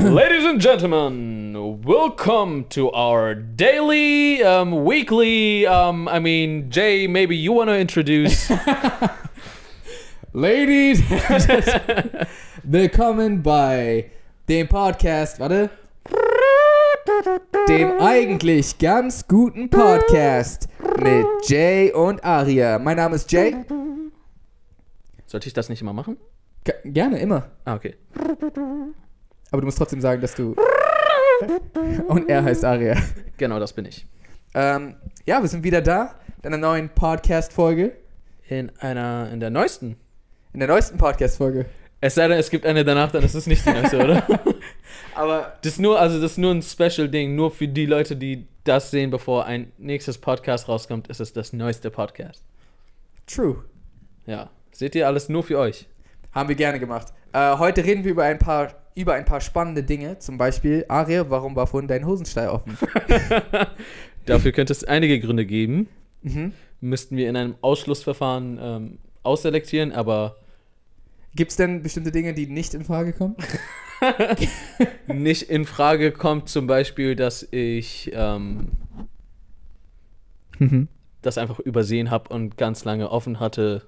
Ladies and gentlemen, welcome to our daily, um, weekly. Um, I mean, Jay, maybe you want to introduce. Ladies, willkommen bei dem Podcast, warte, dem eigentlich ganz guten Podcast mit Jay und Aria. Mein Name ist Jay. Sollte ich das nicht immer machen? G gerne, immer. Ah, okay. Aber du musst trotzdem sagen, dass du... Und er heißt Aria. Genau, das bin ich. Ähm, ja, wir sind wieder da in einer neuen Podcast-Folge. In einer, in der neuesten. In der neuesten Podcast-Folge. Es sei denn, es gibt eine danach, dann ist es nicht die neueste, oder? Aber Das ist nur, also das ist nur ein Special-Ding, nur für die Leute, die das sehen, bevor ein nächstes Podcast rauskommt, ist es das neueste Podcast. true. Ja. Seht ihr alles nur für euch? Haben wir gerne gemacht. Äh, heute reden wir über ein paar über ein paar spannende Dinge. Zum Beispiel, Aria, warum war vorhin dein Hosenstall offen? Dafür könnte es einige Gründe geben. Mhm. Müssten wir in einem Ausschlussverfahren ähm, ausselektieren, aber Gibt es denn bestimmte Dinge, die nicht in Frage kommen? nicht in Frage kommt zum Beispiel, dass ich ähm, Mhm. das einfach übersehen habe und ganz lange offen hatte.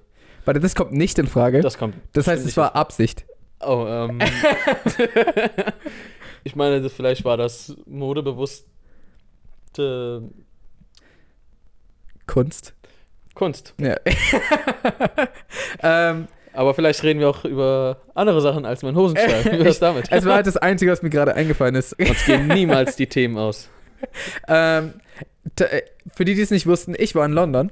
Warte, das kommt nicht in Frage. Das, Das kommt. heißt, bestimmt es war Absicht. Oh, ähm. ich meine, das, vielleicht war das modebewusste Kunst. Kunst. Ja. ähm, Aber vielleicht reden wir auch über andere Sachen als mein Hosenstall. Wie wär's damit? es war halt das Einzige, was mir gerade eingefallen ist. Uns gehen niemals die Themen aus. ähm, äh, für die, die es nicht wussten, ich war in London.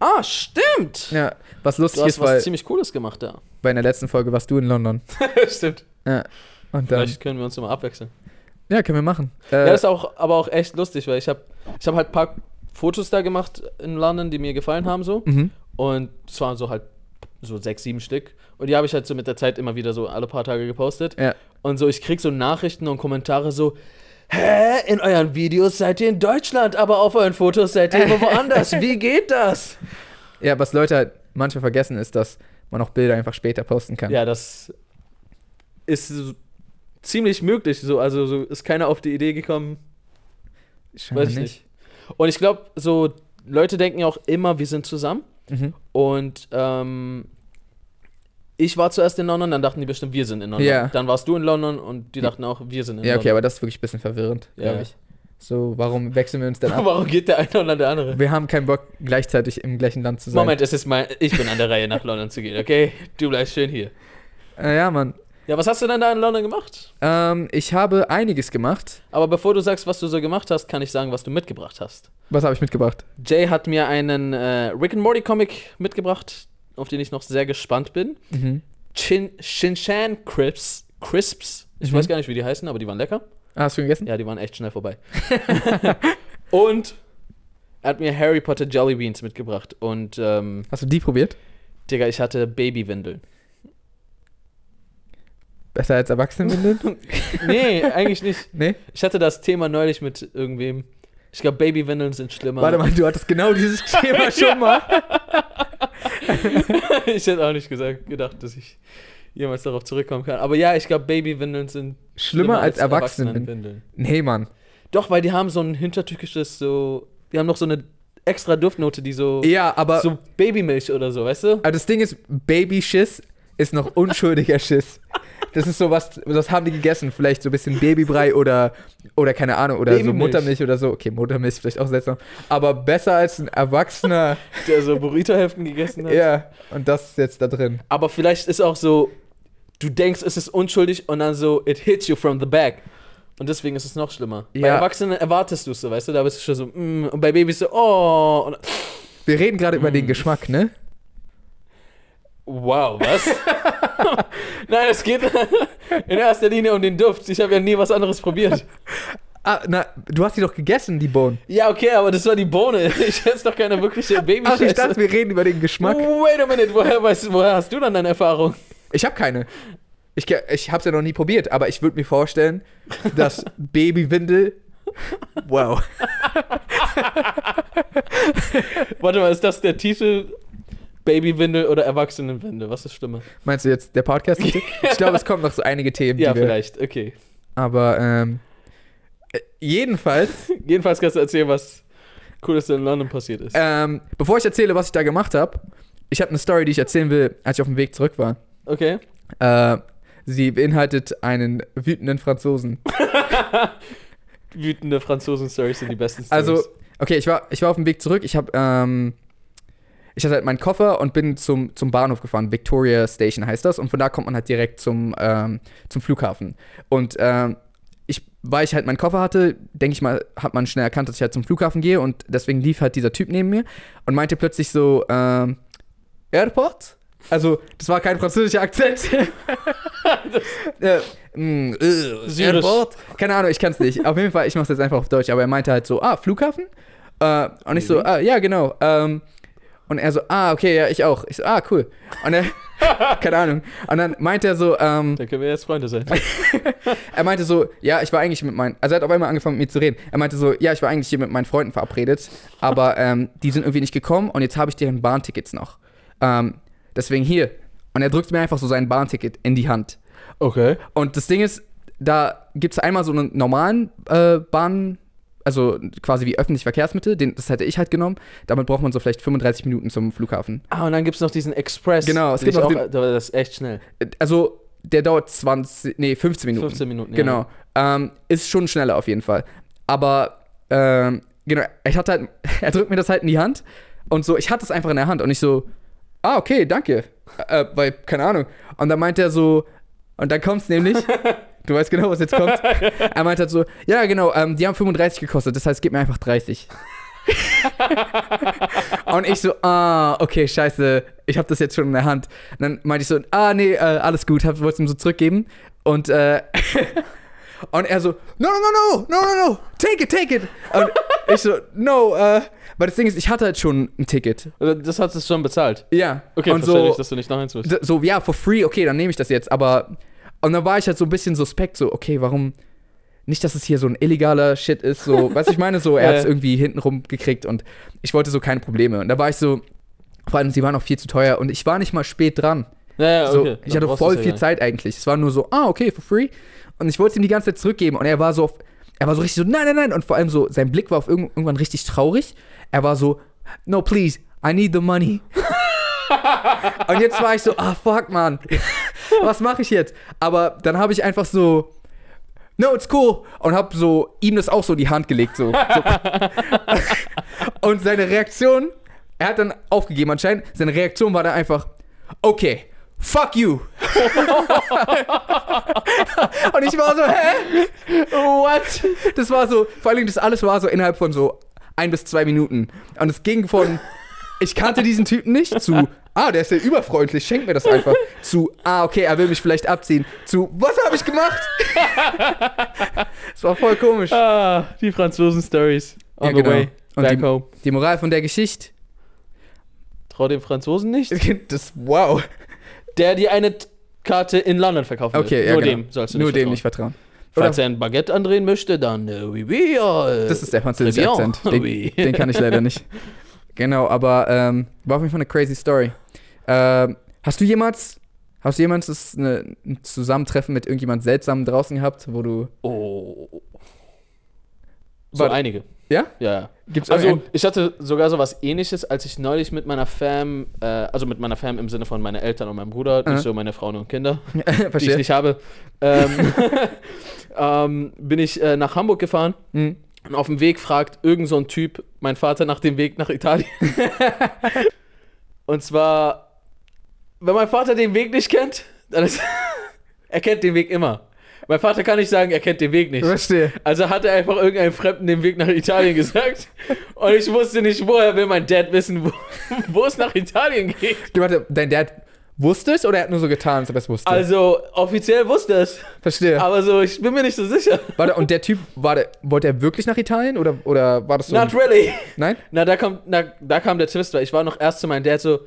Ah, stimmt! Ja, was lustig Du hast ist, was weil ziemlich Cooles gemacht da. bei der letzten Folge warst du in London. stimmt. Ja. Und dann, Vielleicht können wir uns immer abwechseln. ja, können wir machen. Ja, Äh, das ist auch, aber auch echt lustig, weil ich habe ich hab halt ein paar Fotos da gemacht in London, die mir gefallen haben so. mhm. Und es waren so halt so sechs, sieben Stück. Und die habe ich halt so mit der Zeit immer wieder so alle paar Tage gepostet. Ja. Und so, ich krieg so Nachrichten und Kommentare so, hä, in euren Videos seid ihr in Deutschland, aber auf euren Fotos seid ihr immer woanders. Wie geht das? ja, was Leute halt manchmal vergessen, ist, dass man auch Bilder einfach später posten kann. Ja, das ist so ziemlich möglich. So, also so ist keiner auf die Idee gekommen, Scheinbar weiß ich nicht. Und ich glaube, so Leute denken ja auch immer, wir sind zusammen. Mhm. Und ähm, ich war zuerst in London, dann dachten die bestimmt, wir sind in London. Ja. Dann warst du in London und die dachten auch, wir sind in Ja, okay, London. aber das ist wirklich ein bisschen verwirrend, Ja. glaube ich. So, warum wechseln wir uns dann ab? Warum geht der eine oder der andere? Wir haben keinen Bock, gleichzeitig im gleichen Land zu sein. Moment, es ist mein, ich bin an der Reihe, nach London zu gehen, okay? Du bleibst schön hier. Äh, ja, Mann. Ja, was hast du denn da in London gemacht? Ähm, ich habe einiges gemacht. Aber bevor du sagst, was du so gemacht hast, kann ich sagen, was du mitgebracht hast. Was habe ich mitgebracht? Jay hat mir einen äh, Rick and Morty Comic mitgebracht, auf den ich noch sehr gespannt bin. Mhm. Chin Shinchan Crisps. Crisps. Ich Mhm. weiß gar nicht, wie die heißen, aber die waren lecker. Ah, hast du gegessen? Ja, die waren echt schnell vorbei. und er hat mir Harry Potter Jelly Beans mitgebracht. Und, ähm, Hast du die probiert? Digga, ich hatte Babywindeln. Besser als Erwachsenenwindeln? Nee, eigentlich nicht. nee? Ich hatte das Thema neulich mit irgendwem. Ich glaube, Babywindeln sind schlimmer. Warte mal, du hattest genau dieses Thema schon mal. ich hätte auch nicht gesagt, gedacht, dass ich jemals darauf zurückkommen kann. Aber ja, ich glaube, Babywindeln sind Schlimmer als Erwachsenenwindeln. Erwachsenenwindeln. Nee, Mann. Doch, weil die haben so ein hintertückisches, so. Die haben noch so eine extra Duftnote, die so. Ja, aber, So Babymilch oder so, weißt du? aber das Ding ist, Babyschiss ist noch unschuldiger Schiss. Das ist so was, was haben die gegessen? Vielleicht so ein bisschen Babybrei oder, oder keine Ahnung, oder so Babymilch. Muttermilch oder so. Okay, Muttermilch ist vielleicht auch seltsam. Aber besser als ein Erwachsener. Der so Burrito-Hälften gegessen hat. ja, und das ist jetzt da drin. Aber vielleicht ist auch so, du denkst, es ist unschuldig und dann so, it hits you from the back. Und deswegen ist es noch schlimmer. Bei Ja. Erwachsenen erwartest du es so, weißt du? Da bist du schon so, mm, und bei Babys so, oh. Und, Wir reden gerade über Mm. den Geschmack, ne? wow, was? Nein, es geht in erster Linie um den Duft. Ich habe ja nie was anderes probiert. Ah, na, du hast die doch gegessen, die Bohnen. Ja, okay, aber das war die Bohne. Ich esse doch keine wirkliche baby Ach, ich dachte, wir reden über den Geschmack. Wait a minute, woher, weißt, woher hast du dann deine Erfahrung? Ich habe keine. Ich, ich habe es ja noch nie probiert, aber ich würde mir vorstellen, dass Babywindel. Wow. Warte mal, ist das der Titel? Babywindel oder Erwachsenenwindel? Was ist schlimmer? Meinst du jetzt der Podcast? Ich glaube, es kommen noch so einige Themen, Ja, vielleicht, okay. Aber ähm, äh, jedenfalls, Jedenfalls kannst du erzählen, was Cooles in London passiert ist. ähm, bevor ich erzähle, was ich da gemacht habe, ich habe eine Story, die ich erzählen will, als ich auf dem Weg zurück war. Okay. Äh, sie beinhaltet einen wütenden Franzosen. Wütende Franzosen-Stories sind die besten Stories. Also, okay, ich war, ich war auf dem Weg zurück. Ich habe, ähm, ich hatte halt meinen Koffer und bin zum, zum Bahnhof gefahren. Victoria Station heißt das. Und von da kommt man halt direkt zum, ähm, zum Flughafen. Und ähm, ich, weil ich halt meinen Koffer hatte, denke ich mal, hat man schnell erkannt, dass ich halt zum Flughafen gehe. Und deswegen lief halt dieser Typ neben mir und meinte plötzlich so, ähm, Airport? Also, das war kein französischer Akzent. äh, mm, äh, Syrisch. Airport? Keine Ahnung, ich kann's nicht. Auf jeden Fall, ich mach's jetzt einfach auf Deutsch. Aber er meinte halt so, ah, Flughafen? Äh, und ich so, ah, ja, genau. Ähm, und er so, ah, okay, ja, ich auch. Ich so, ah, cool. Und er, keine Ahnung. Und dann meinte er so, ähm, da können wir jetzt Freunde sein. er meinte so, ja, ich war eigentlich mit meinen, also er hat auf einmal angefangen mit mir zu reden. Er meinte so, ja, ich war eigentlich hier mit meinen Freunden verabredet, aber ähm, die sind irgendwie nicht gekommen und jetzt habe ich deren Bahntickets noch. Ähm, deswegen hier. Und er drückt mir einfach so sein Bahnticket in die Hand. Okay. Und das Ding ist, da gibt es einmal so einen normalen äh, Bahn, also quasi wie öffentliche Verkehrsmittel, den, das hätte ich halt genommen. Damit braucht man so vielleicht 35 Minuten zum Flughafen. Ah, und dann gibt es noch diesen Express. Genau, es den gibt auch, Das ist echt schnell. Äh, Also der dauert 20, nee, 15 Minuten. 15 Minuten, ja. Genau. Ähm, ist schon schneller auf jeden Fall. Aber, ähm, genau, ich hatte halt, er drückt mir das halt in die Hand und so, ich hatte es einfach in der Hand und ich so, ah, okay, danke. Äh, weil, keine Ahnung. Und dann meinte er so, und dann kommt's nämlich, du weißt genau, was jetzt kommt. Er meinte halt so, ja, genau, ähm, die haben 35 gekostet, das heißt, gib mir einfach 30. und ich so, ah, okay, scheiße, ich habe das jetzt schon in der Hand. Und dann meinte ich so, ah, nee, äh, alles gut, wollte es ihm so zurückgeben. Und, äh, und er so, no, no, no, no, no, no, no, take it, take it. Und ich so, no, äh, weil das Ding ist, ich hatte halt schon ein Ticket. Oder Das hat es schon bezahlt. Ja. Okay, und verständlich, so, dass du nicht noch eins willst. So, ja, for free, okay, dann nehme ich das jetzt. Aber, und dann war ich halt so ein bisschen suspekt, so, okay, warum, nicht, dass es hier so ein illegaler Shit ist, so, weißt du, ich meine, so, er hat es irgendwie hintenrum gekriegt und ich wollte so keine Probleme. Und da war ich so, vor allem, sie waren auch viel zu teuer und ich war nicht mal spät dran. Ja, ja, So, okay. ich hatte voll viel. Zeit eigentlich. Es war nur so, ah, okay, for free. Und ich wollte es ihm die ganze Zeit zurückgeben und er war so, auf, er war so richtig so, nein, nein, nein. Und vor allem so, sein Blick war auf irgend- irgendwann richtig traurig. Er war so, no, please, I need the money. und jetzt war ich so, ah, fuck, man. Was mache ich jetzt? Aber dann habe ich einfach so, no, it's cool. Und habe so ihm das auch so in die Hand gelegt, so. so. und seine Reaktion, er hat dann aufgegeben anscheinend, seine Reaktion war dann einfach, okay, fuck you. und ich war so, hä? What? Das war so, vor allem das alles war so innerhalb von so ein bis zwei Minuten. Und es ging von, ich kannte diesen Typen nicht, zu, ah, der ist ja überfreundlich, schenk mir das einfach, zu, ah, okay, er will mich vielleicht abziehen, zu, was habe ich gemacht? Es war voll komisch. Ah, die Franzosen-Stories. On Ja, the genau. way. Und Back die- home. Die Moral von der Geschichte, Trau dem Franzosen nicht, das, wow. der dir eine Karte in London verkaufen will. Okay, ja, Nur genau. dem sollst du Nur nicht dem vertrauen. nicht vertrauen. Falls er ein Baguette andrehen möchte, dann äh, oui, oui, äh, Das ist der französische. Akzent. Den, Oui. den kann ich leider nicht. Genau, aber ähm, war auf jeden Fall eine crazy Story. Ähm, hast du jemals, hast du jemals das, eine, ein Zusammentreffen mit irgendjemand seltsam draußen gehabt, wo du. Oh. So Warte. einige. Ja? Ja, ja. Gibt's Also ich hatte sogar so was ähnliches, als ich neulich mit meiner Fam, äh, also mit meiner Fam im Sinne von meine Eltern und meinem Bruder, Aha. nicht so meine Frauen und Kinder, die ich nicht habe, ähm, ähm, bin ich äh, nach Hamburg gefahren Hm. Und auf dem Weg fragt irgend so ein Typ mein Vater nach dem Weg nach Italien. und zwar, wenn mein Vater den Weg nicht kennt, dann ist er kennt den Weg immer. Mein Vater kann nicht sagen, er kennt den Weg nicht. Verstehe. Also hat er einfach irgendeinem Fremden den Weg nach Italien gesagt. Und ich wusste nicht, woher will mein Dad wissen, wo, wo es nach Italien geht. Du, warte, dein Dad wusste es oder er hat nur so getan, ob er es wusste? Also offiziell wusste es. Verstehe. Aber so, ich bin mir nicht so sicher. Warte, und der Typ, war der, wollte er wirklich nach Italien oder, oder war das so? Not really. Nein? Na, da, kommt, na, da kam der Twist, weil ich war noch erst zu meinem Dad so,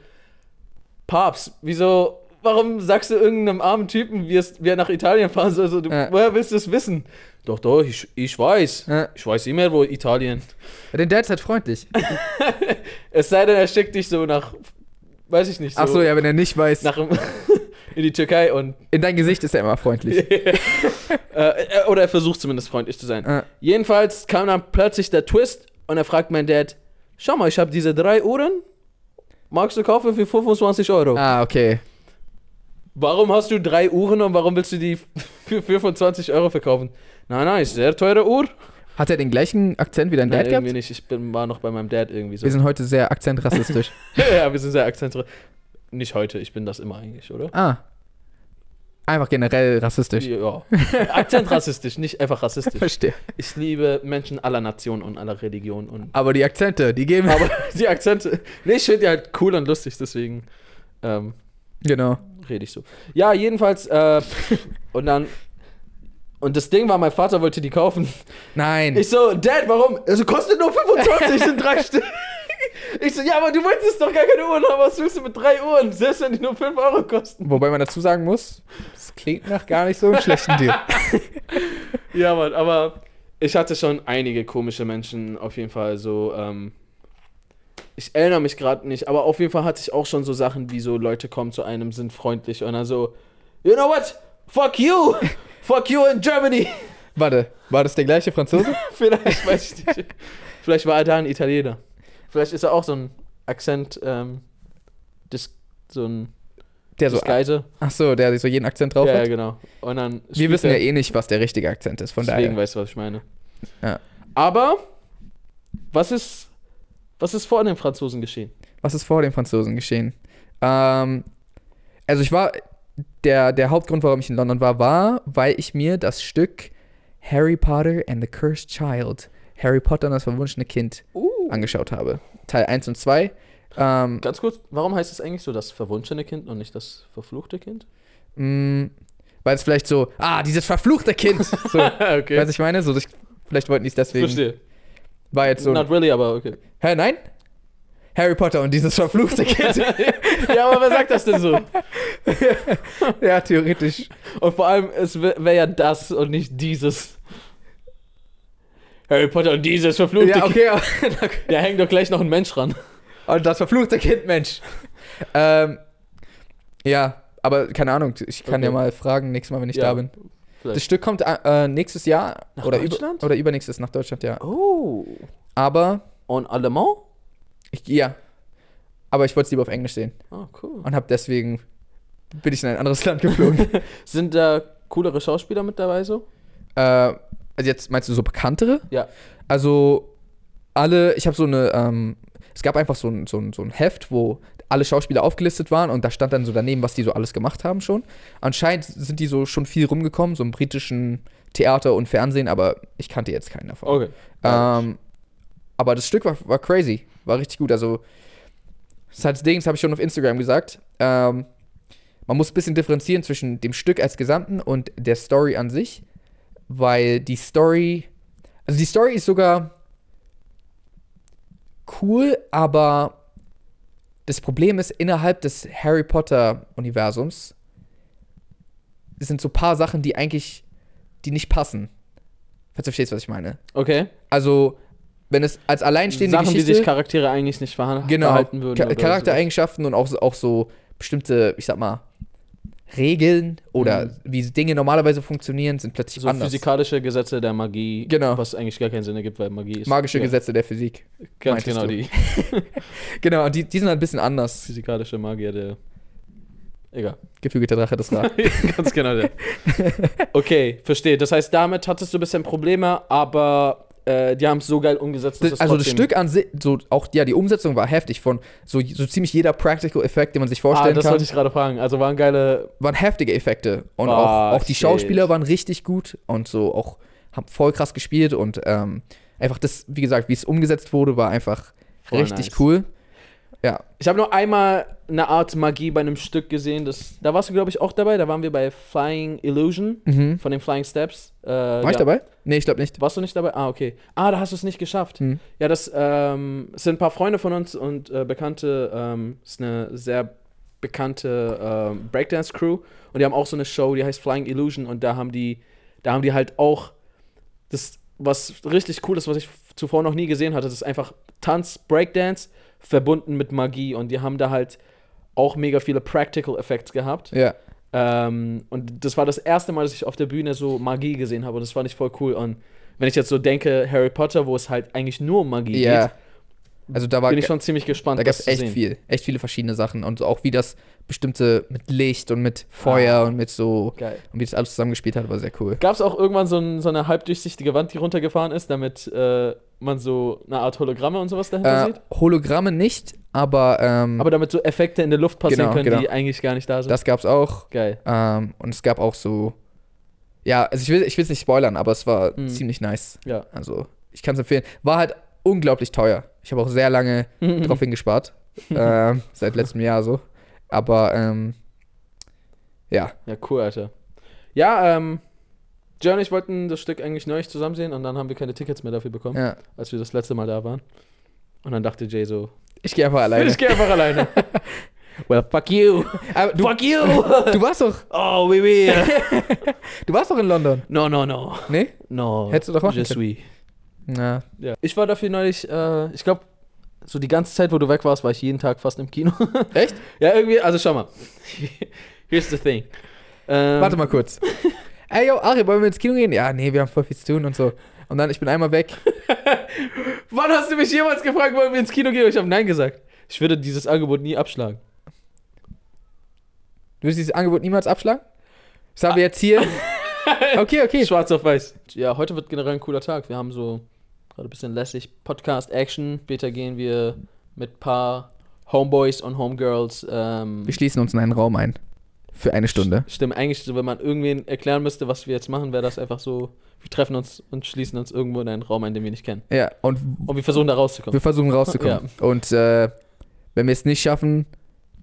Papst, wieso, warum sagst du irgendeinem armen Typen, wie, es, wie er nach Italien fahren soll? So, du, Ja. Woher willst du es wissen? Doch, doch, ich, ich weiß. Ja. Ich weiß immer, wo Italien. Dein Dad ist halt freundlich. Es sei denn, er schickt dich so nach, weiß ich nicht, so, Ach so, ja, wenn er nicht weiß. nach, in die Türkei und In dein Gesicht ist er immer freundlich. äh, äh, oder er versucht zumindest freundlich zu sein. Ah. Jedenfalls kam dann plötzlich der Twist und er fragt mein Dad, schau mal, ich habe diese drei Uhren, magst du kaufen für 25 Euro? ah, okay. Warum hast du drei Uhren und warum willst du die für 25 Euro verkaufen? Nein, nein, ist sehr teure Uhr. Hat er den gleichen Akzent wie dein Nein, Dad gehabt? irgendwie nicht. Ich bin, war noch bei meinem Dad irgendwie so. Wir sind heute sehr akzentrassistisch. ja, wir sind sehr akzentriert. Nicht heute, ich bin das immer eigentlich, oder? ah. Einfach generell rassistisch. Ja. Akzentrassistisch, nicht einfach rassistisch. Verstehe. Ich liebe Menschen aller Nationen und aller Religionen und Aber die Akzente, die geben. aber die Akzente. Nee, ich finde die halt cool und lustig, deswegen ähm, genau. rede ich so. Ja, jedenfalls, äh, und dann. Und das Ding war, mein Vater wollte die kaufen. Nein. Ich so, Dad, warum? Also kostet nur 25, sind drei Stück. Ich so, ja, aber du wolltest doch gar keine Uhren haben. Was willst du mit drei Uhren? Selbst wenn die nur 5 Euro kosten. Wobei man dazu sagen muss, das klingt nach gar nicht so einem schlechten Deal. Ja, Mann, aber ich hatte schon einige komische Menschen auf jeden Fall so. Ähm, ich erinnere mich gerade nicht, aber auf jeden Fall hatte ich auch schon so Sachen wie so Leute kommen zu einem, sind freundlich und dann so, you know what? Fuck you! Fuck you in Germany! Warte, war das der gleiche Franzose? Vielleicht, weiß ich nicht. Vielleicht war er da ein Italiener. Vielleicht ist er auch so ein Akzent, ähm, dis, so ein Der so. Disguise. Ach so, der so jeden Akzent drauf Ja, ja, hat. genau. Und dann Wir wissen ja eh nicht, was der richtige Akzent ist, von Deswegen daher. weißt du, was ich meine. Ja. Aber, was ist, was ist vor den Franzosen geschehen? Was ist vor den Franzosen geschehen? Ähm, also ich war, der, der Hauptgrund, warum ich in London war, war, weil ich mir das Stück Harry Potter and the Cursed Child, Harry Potter und das verwunschene Kind, Uh. angeschaut habe. Teil 1 und 2. Ähm, Ganz kurz, warum heißt es eigentlich so das verwunschene Kind und nicht das verfluchte Kind? mh, weil es vielleicht so, ah, dieses verfluchte Kind. So, okay. Weiß ich meine? So, das, vielleicht wollten die es deswegen. Verstehe. War jetzt so. Not really, aber okay. Hä, nein? Harry Potter und dieses verfluchte Kind. ja, aber wer sagt das denn so? ja, theoretisch. Und vor allem, es wäre wär ja das und nicht dieses. Harry Potter und dieses verfluchte Ja, Kind. okay. aber- Da hängt doch gleich noch ein Mensch ran. Und das verfluchte Kind, Mensch. ähm, ja, aber keine Ahnung, ich kann Okay. ja mal fragen, nächstes Mal, wenn ich Ja, da bin. vielleicht. Das Stück kommt äh, nächstes Jahr Nach oder, über, Deutschland? oder übernächstes nach Deutschland, ja. Oh. Aber, En allemand? Ich, ja. Aber ich wollte es lieber auf Englisch sehen Oh, cool. und habe deswegen bin ich in ein anderes Land geflogen. Sind da coolere Schauspieler mit dabei so? äh, also jetzt meinst du so bekanntere? Ja. Also alle, ich habe so eine, ähm, es gab einfach so ein, so, ein, so ein Heft, wo alle Schauspieler aufgelistet waren und da stand dann so daneben, was die so alles gemacht haben schon. Anscheinend sind die so schon viel rumgekommen, so im britischen Theater und Fernsehen, aber ich kannte jetzt keinen davon. Okay. Ähm, aber das Stück war, war crazy, war richtig gut. Also, das ist halt das Ding, das habe ich schon auf Instagram gesagt. Ähm, man muss ein bisschen differenzieren zwischen dem Stück als Gesamten und der Story an sich, weil die Story, also die Story ist sogar cool, aber das Problem ist, innerhalb des Harry Potter-Universums sind so ein paar Sachen, die eigentlich, die nicht passen. Falls du verstehst, was ich meine. Okay. Also, wenn es als alleinstehende Sachen, Geschichte... wie sich Charaktere eigentlich nicht genau, verhalten würden. Cha oder Charaktereigenschaften und auch, so- auch so bestimmte, ich sag mal, Regeln oder Mhm. wie Dinge normalerweise funktionieren, sind plötzlich So, so anders. physikalische Gesetze der Magie. Genau. Was eigentlich gar keinen Sinn ergibt, weil Magie ist. Magische ja, Gesetze der Physik. Ganz genau, du. die Genau, und die, die sind halt ein bisschen anders. physikalische Magier der. Egal. Gefügter Drache, das war. Ganz genau der. Okay, verstehe. Das heißt, damit hattest du ein bisschen Probleme, aber äh, die haben es so geil umgesetzt, dass Das, also das Stück an sich, so auch ja, die Umsetzung war heftig von so, so ziemlich jeder Practical Effekt, den man sich Ah, vorstellen das kann. wollte ich gerade fragen. Also waren geile. waren heftige Effekte. Und Ah, auch, auch die. Schauspieler waren richtig gut und so auch haben voll krass gespielt und ähm, einfach das, wie gesagt, wie es umgesetzt wurde, war einfach Voll richtig nice. cool. Ja, Ich habe nur einmal eine Art Magie bei einem Stück gesehen. Das, da warst du, glaube ich, auch dabei. Da waren wir bei Flying Illusion mhm. von den Flying Steps. Äh, War ja. ich dabei? Nee, ich glaube nicht. Warst du nicht dabei? Ah, okay. Ah, da hast du es nicht geschafft. Hm. Ja, das ähm, sind ein paar Freunde von uns und äh, Bekannte. Ähm, ist eine sehr bekannte ähm, Breakdance-Crew. Und die haben auch so eine Show, die heißt Flying Illusion. Und da haben die, da haben die halt auch das, was richtig cool ist, was ich zuvor noch nie gesehen hatte. Das ist einfach Tanz, Breakdance verbunden mit Magie. Und die haben da halt auch mega viele Practical Effects gehabt. Ja. Ähm, und das war das erste Mal, dass ich auf der Bühne so Magie gesehen habe und das fand ich voll cool. Und wenn ich jetzt so denke, Harry Potter, wo es halt eigentlich nur um Magie Ja. geht, Also da war bin ich schon ziemlich gespannt, da gab es echt viel, echt viele verschiedene Sachen und auch wie das bestimmte mit Licht und mit Feuer Ah. und mit so Geil. und wie das alles zusammengespielt hat, war sehr cool. Gab es auch irgendwann so, ein, so eine halbdurchsichtige Wand, die runtergefahren ist, damit äh, man so eine Art Hologramme und sowas dahinter Äh, sieht? Hologramme nicht, aber, ähm, Aber damit so Effekte in der Luft passieren Genau, können, genau. die eigentlich gar nicht da sind. das gab's auch. Geil. Ähm, und es gab auch so, ja, also ich will ich es nicht spoilern, aber es war Mhm. ziemlich nice. Ja. Also ich kann es empfehlen. War halt unglaublich teuer. Ich habe auch sehr lange drauf hingespart. ähm, seit letztem Jahr so. Aber ähm, ja, Ja, cool, Alter. Ja, ähm, John und ich wollten das Stück eigentlich neulich zusammen sehen und dann haben wir keine Tickets mehr dafür bekommen, ja. als wir das letzte Mal da waren. Und dann dachte Jay so, Ich gehe einfach alleine. ich gehe einfach alleine. well, fuck you. Du, fuck you. du warst doch, oh, oui, oui. du warst doch in London. No, no, no. Nee? No. Hättest du doch machen Je können. suis. Na, Ja. Ich war dafür neulich, äh, ich glaube, so die ganze Zeit, wo du weg warst, war ich jeden Tag fast im Kino. echt? ja, irgendwie, also schau mal. Here's the thing. Ähm, Warte mal kurz. Ey, yo, Ari, wollen wir ins Kino gehen? Ja, nee, wir haben voll viel zu tun und so. Und dann, ich bin einmal weg. Wann hast du mich jemals gefragt, wollen wir ins Kino gehen? Und ich habe Nein gesagt. Ich würde dieses Angebot nie abschlagen. Du willst dieses Angebot niemals abschlagen? Das haben wir jetzt hier. Okay, okay. Schwarz auf weiß. Ja, heute wird generell ein cooler Tag. Wir haben so gerade ein bisschen lässig Podcast-Action. Später gehen wir mit ein paar Homeboys und Homegirls. Ähm, Wir schließen uns in einen Raum ein. Für eine Stunde. Stimmt, eigentlich, so, wenn man irgendwen erklären müsste, was wir jetzt machen, wäre das einfach so, wir treffen uns und schließen uns irgendwo in einen Raum ein, den wir nicht kennen. Ja, und Und wir versuchen da rauszukommen. wir versuchen rauszukommen. Und äh, wenn wir es nicht schaffen,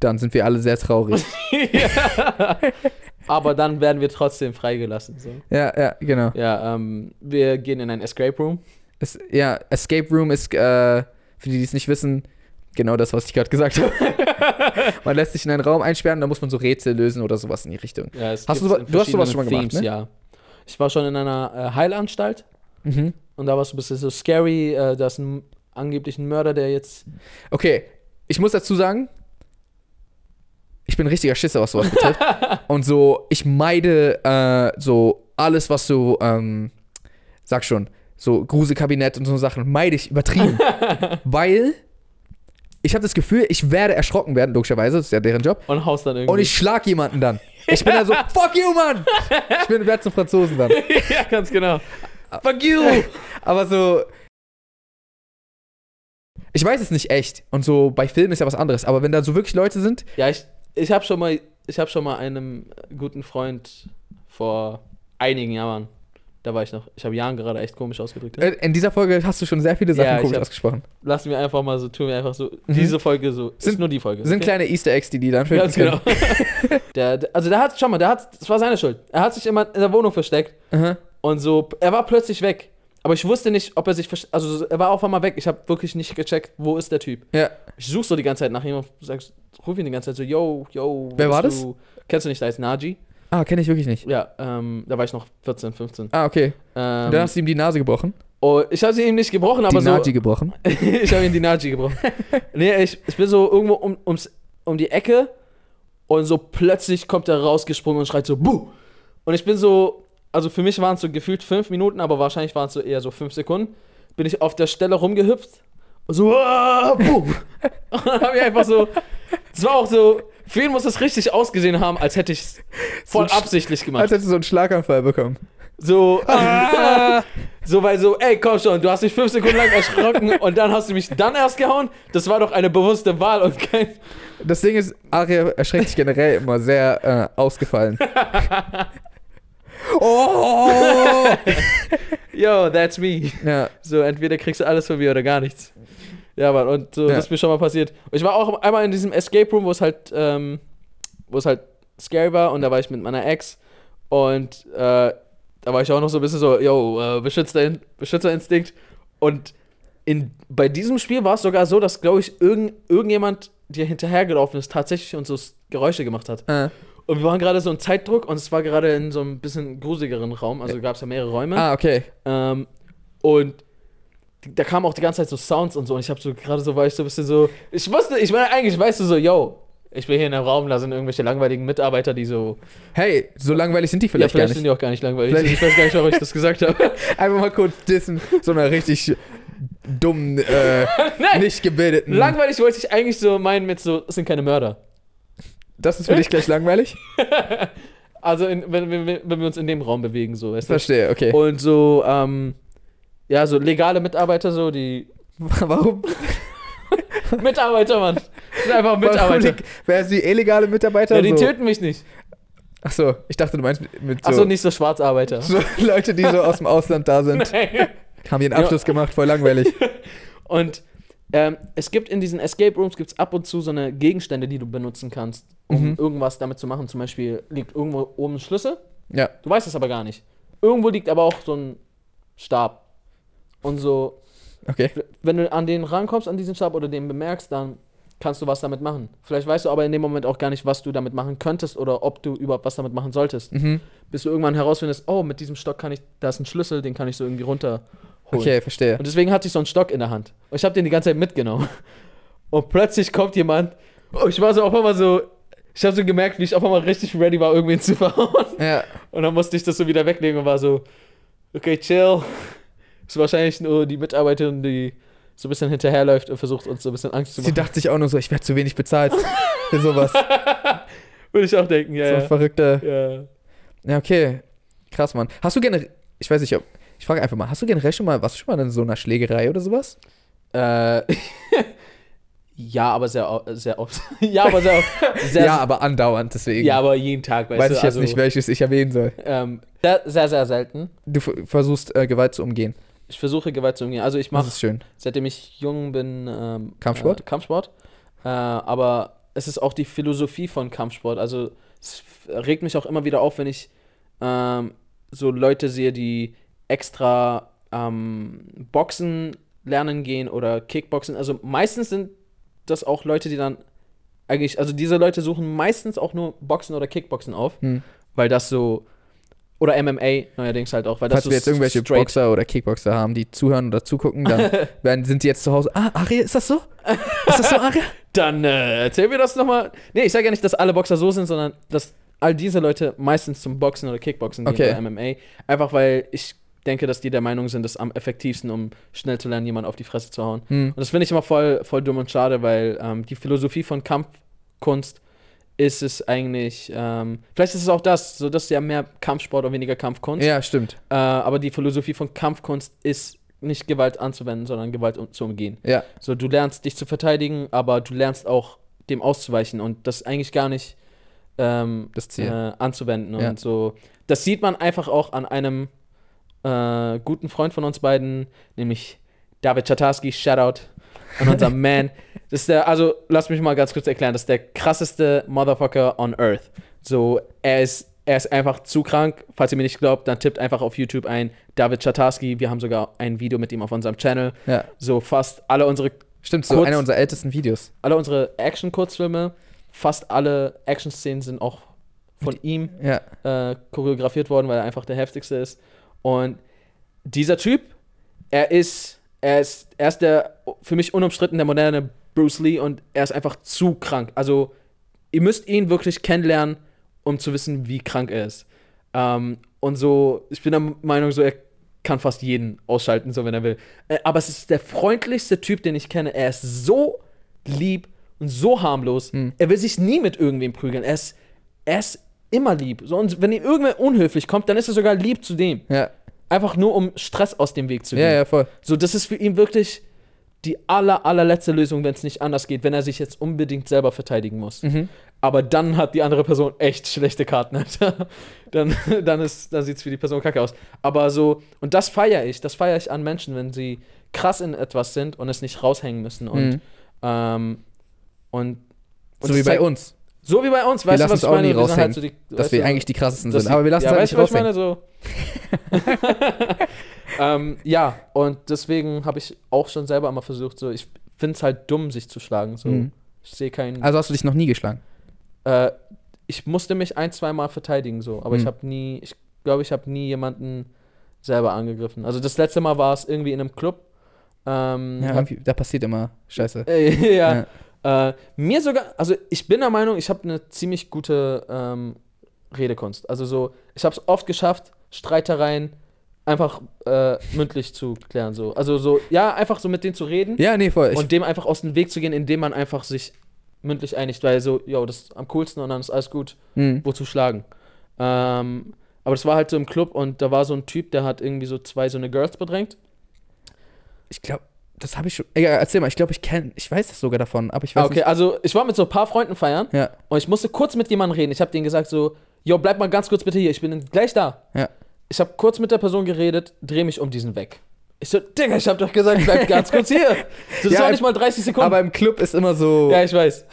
dann sind wir alle sehr traurig. Ja. Aber dann werden wir trotzdem freigelassen. So. ja, ja, genau. Ja, ähm, wir gehen in ein Escape Room. Es, ja, Escape Room ist, äh, für die, die es nicht wissen, genau das, was ich gerade gesagt habe. man lässt sich in einen Raum einsperren, da muss man so Rätsel lösen oder sowas in die Richtung. Ja, Hast du so- du hast sowas schon mal gemacht, ne? Ja. Ich war schon in einer äh, Heilanstalt Mhm. und da war es ein bisschen so scary. Äh, da ist ein angeblich ein Mörder, der jetzt. Okay, ich muss dazu sagen, ich bin ein richtiger Schisser, was sowas betrifft. Und so, ich meide äh, so alles, was so, ähm, sag schon, so Gruselkabinett und so Sachen, meide ich übertrieben. weil ich habe das Gefühl, ich werde erschrocken werden, logischerweise, das ist ja deren Job. Und haust dann irgendwie. Und ich schlag jemanden dann. Ich bin dann so, fuck you, Mann! Ich bin werde zum Franzosen dann. ja, ganz genau. Fuck you! Aber so. Ich weiß es nicht echt. Und so bei Filmen ist ja was anderes. Aber wenn da so wirklich Leute sind, Ja, ich, ich habe schon mal, ich habe schon mal einem guten Freund vor einigen Jahren, da war ich noch, ich habe Jahren gerade echt komisch ausgedrückt. äh, in dieser Folge hast du schon sehr viele Sachen Ja, komisch hab- ausgesprochen. Lassen wir einfach mal so, tun wir einfach so, Mhm. diese Folge so, Sind- ist nur die Folge. Das sind okay? kleine Easter Eggs, die die dann finden Ganz genau. der, der, also der hat, schau mal, der hat, das war seine Schuld. Er hat sich immer in der Wohnung versteckt Aha. und so, er war plötzlich weg. Aber ich wusste nicht, ob er sich, verste- also so, er war auf einmal weg. Ich habe wirklich nicht gecheckt, wo ist der Typ. Ja. Ich suche so die ganze Zeit nach ihm und sag, ruf ihn die ganze Zeit so, yo, yo. Wer war das? Du? Kennst du nicht, da ist Naji. Ah, kenne ich wirklich nicht. Ja, ähm, da war ich noch 14, 15. Ah, okay. Ähm, Und dann hast du ihm die Nase gebrochen. oh, ich habe sie ihm nicht gebrochen, aber die so. Naji gebrochen. ich habe ihm die Naji gebrochen. nee, ich, ich bin so irgendwo um, ums, um die Ecke und so plötzlich kommt er rausgesprungen und schreit so, buh! Und ich bin so, also für mich waren es so gefühlt fünf Minuten, aber wahrscheinlich waren es so eher so fünf Sekunden. Bin ich auf der Stelle rumgehüpft und so, buh! und dann habe ich einfach so, es war auch so, für ihn muss es richtig ausgesehen haben, als hätte ich es voll So absichtlich gemacht. Als hättest du so einen Schlaganfall bekommen. So, so, weil so, ey, komm schon, du hast mich fünf Sekunden lang erschrocken und dann hast du mich dann erst gehauen. Das war doch eine bewusste Wahl und kein. Das Ding ist, Aria erschreckt sich generell immer sehr äh, ausgefallen. oh! Yo, that's me. Ja, So, entweder kriegst du alles von mir oder gar nichts. Ja, Mann, und so, Ja. das ist mir schon mal passiert. Und ich war auch einmal in diesem Escape Room, wo es halt, ähm, wo es halt scary war und da war ich mit meiner Ex und äh, da war ich auch noch so ein bisschen so, yo, äh, Beschützer, Beschützerinstinkt. Und in, bei diesem Spiel war es sogar so, dass, glaube ich, irgend, irgendjemand dir hinterhergelaufen ist, tatsächlich und so Geräusche gemacht hat. äh. Und wir waren gerade so in Zeitdruck und es war gerade in so ein bisschen gruseligeren Raum, also gab es ja mehrere Räume. Ah, okay. Ähm, und da kamen auch die ganze Zeit so Sounds und so. Und ich habe so gerade so, war ich so ein bisschen so. Ich wusste, ich meine, eigentlich weißt du so, yo, ich bin hier in einem Raum, da sind irgendwelche langweiligen Mitarbeiter, die so. Hey, so langweilig sind die Ja, vielleicht, vielleicht gar sind nicht. die auch gar nicht langweilig. Vielleicht- Ich weiß gar nicht, warum ich das gesagt habe. Einfach mal kurz dissen, so einer richtig dummen, äh, nicht gebildeten. langweilig wollte ich eigentlich so meinen mit so, es sind keine Mörder. das ist für dich gleich langweilig? Also, in, wenn, wenn, wenn wir uns in dem Raum bewegen, so, weißt du? Verstehe, okay. Und so, ähm, ja, so legale Mitarbeiter, so, die. Warum? Mitarbeiter, Mann. Das sind einfach Mitarbeiter. Wer ist die illegale Mitarbeiter? Ja, die so. töten mich nicht. Achso, ich dachte, du meinst mit, mit so, Achso, nicht so Schwarzarbeiter. so Leute, die so aus dem Ausland da sind. Nein. Haben ihren Abschluss gemacht, voll langweilig. Und ähm, es gibt in diesen Escape Rooms gibt's ab und zu so eine Gegenstände, die du benutzen kannst, um Mhm. irgendwas damit zu machen. Zum Beispiel liegt irgendwo oben ein Schlüssel, Ja. du weißt es aber gar nicht. Irgendwo liegt aber auch so ein Stab. Und so, Okay. wenn du an den rankommst, an diesen Stab oder den bemerkst, dann kannst du was damit machen. Vielleicht weißt du aber in dem Moment auch gar nicht, was du damit machen könntest oder ob du überhaupt was damit machen solltest. Mhm. Bis du irgendwann herausfindest, oh, mit diesem Stock kann ich, da ist ein Schlüssel, den kann ich so irgendwie runterholen. Okay, verstehe. Und deswegen hatte ich so einen Stock in der Hand. Und ich habe den die ganze Zeit mitgenommen. Und plötzlich kommt jemand. Oh, ich war so auf einmal so. Ich habe so gemerkt, wie ich auf einmal richtig ready war, irgendwen zu verhauen. Ja. Und dann musste ich das so wieder weglegen und war so, okay, chill. Ist wahrscheinlich nur die Mitarbeiterin, die so ein bisschen hinterherläuft und versucht, uns so ein bisschen Angst zu Sie machen. dachte sich auch nur so, ich werde zu wenig bezahlt für sowas. Würde ich auch denken, ja. so ja. verrückte. ja. Ja, okay. Krass, Mann. Hast du generell, ich weiß nicht, ob, ich frage einfach mal, hast du generell schon mal, warst du schon mal in so einer Schlägerei oder sowas? Äh, ja, aber sehr, sehr oft. ja, aber sehr oft. Sehr, ja, aber andauernd, deswegen. ja, aber jeden Tag, weißt weiß du. ich jetzt also, nicht, welches ich erwähnen soll. Ähm, sehr, sehr, sehr selten. Du versuchst, äh, Gewalt zu umgehen. Ich versuche Gewalt zu umgehen. Also ich Das mache, ist schön. seitdem ich jung bin, ähm, Kampfsport? Äh, Kampfsport. Äh, aber es ist auch die Philosophie von Kampfsport. Also es regt mich auch immer wieder auf, wenn ich ähm, so Leute sehe, die extra ähm, Boxen lernen gehen oder Kickboxen. Also meistens sind das auch Leute, die dann eigentlich, also diese Leute suchen meistens auch nur Boxen oder Kickboxen auf, Hm. weil das so oder MMA neuerdings halt auch, weil das Falls so wir jetzt irgendwelche straight Boxer oder Kickboxer haben, die zuhören oder zugucken, dann werden, sind die jetzt zu Hause. Ah, Aria, ist das so? Ist das so, Aria? Dann äh, erzähl mir das nochmal. Nee, ich sage ja nicht, dass alle Boxer so sind, sondern dass all diese Leute meistens zum Boxen oder Kickboxen gehen Okay. oder MMA. Einfach weil ich denke, dass die der Meinung sind, das am effektivsten, um schnell zu lernen, jemanden auf die Fresse zu hauen. Hm. Und das finde ich immer voll, voll dumm und schade, weil ähm, die Philosophie von Kampfkunst ist es eigentlich, ähm, vielleicht ist es auch das, so dass ja mehr Kampfsport und weniger Kampfkunst. Ja, stimmt. Äh, aber die Philosophie von Kampfkunst ist nicht Gewalt anzuwenden, sondern Gewalt um, zu umgehen. Ja. So, du lernst dich zu verteidigen, aber du lernst auch dem auszuweichen und das eigentlich gar nicht ähm, Das Ziel. äh, anzuwenden. Ja. Und so, das sieht man einfach auch an einem äh, guten Freund von uns beiden, nämlich David Chatarski, Shoutout an unseren Man. Das ist der, also lass mich mal ganz kurz erklären, das ist der krasseste Motherfucker on Earth. So, er ist, er ist einfach zu krank. Falls ihr mir nicht glaubt, dann tippt einfach auf YouTube ein David Chatarski. Wir haben sogar ein Video mit ihm auf unserem Channel. Ja. So fast alle unsere Stimmt, so Kurz- einer unserer ältesten Videos. alle unsere Action-Kurzfilme, fast alle Action-Szenen sind auch von ihm Ja. äh, choreografiert worden, weil er einfach der heftigste ist. Und dieser Typ, er ist, er ist, er ist der für mich unumstritten der moderne Bruce Lee und er ist einfach zu krank. Also ihr müsst ihn wirklich kennenlernen, um zu wissen, wie krank er ist. Ähm, und so, ich bin der Meinung, so er kann fast jeden ausschalten, so wenn er will. Äh, aber es ist der freundlichste Typ, den ich kenne. Er ist so lieb und so harmlos. Hm. Er will sich nie mit irgendwem prügeln. Er ist, er ist immer lieb. So, und wenn ihm irgendwer unhöflich kommt, dann ist er sogar lieb zu dem. Ja. Einfach nur, um Stress aus dem Weg zu gehen. Ja, ja, voll. So, das ist für ihn wirklich die aller, allerletzte Lösung, wenn es nicht anders geht, wenn er sich jetzt unbedingt selber verteidigen muss. Mhm. Aber dann hat die andere Person echt schlechte Karten. Alter. dann dann, ist- dann sieht es für die Person kacke aus. Aber so, und das feiere ich. Das feiere ich an Menschen, wenn sie krass in etwas sind und es nicht raushängen müssen. Und, Mhm. ähm, und, und So wie bei uns. So wie bei uns, Wir weißt du, lassen was ich auch meine? nie Wir raushängen, so die- Dass wir du, eigentlich die krassesten sind. die- Aber wir lassen ja, es halt weißt nicht du, was ich raushängen. meine? So. ähm, ja, und deswegen habe ich auch schon selber immer versucht, so, ich finde es halt dumm, sich zu schlagen. So. Mhm. Ich sehe keinen. Also hast du dich noch nie geschlagen? äh, ich musste mich ein, zwei Mal verteidigen, so, aber ich Mhm. habe nie, ich glaube, ich habe nie jemanden selber angegriffen. Also das letzte Mal war es irgendwie in einem Club. Ähm, Ja, da passiert immer Scheiße. äh, ja, Ja. Äh, mir sogar, also ich bin der Meinung, ich habe eine ziemlich gute ähm, Redekunst. Also so, ich habe es oft geschafft, Streitereien einfach äh, mündlich zu klären. So. Also so, ja, einfach so mit denen zu reden Ja, nee, voll. Und dem einfach aus dem Weg zu gehen, indem man einfach sich mündlich einigt, weil so, yo, das ist am coolsten und dann ist alles gut, Hm. wozu schlagen. Ähm, aber das war halt so im Club und da war so ein Typ, der hat irgendwie so zwei so eine Girls bedrängt. ich glaube, das habe ich schon. Egal, erzähl mal, ich glaube, ich kenne, ich weiß das sogar davon, aber ich weiß Ah, okay, also ich war mit so ein paar Freunden feiern nicht. Ja, und ich musste kurz mit jemandem reden. Ich habe denen gesagt so, yo, bleib mal ganz kurz bitte hier, ich bin gleich da. ja. Ich habe kurz mit der Person geredet, dreh mich um diesen weg. Ich so, Digga, ich hab doch gesagt, bleib ganz kurz hier. So, das Ja, war nicht mal 30 Sekunden. Aber im Club ist immer so. ja, ich weiß.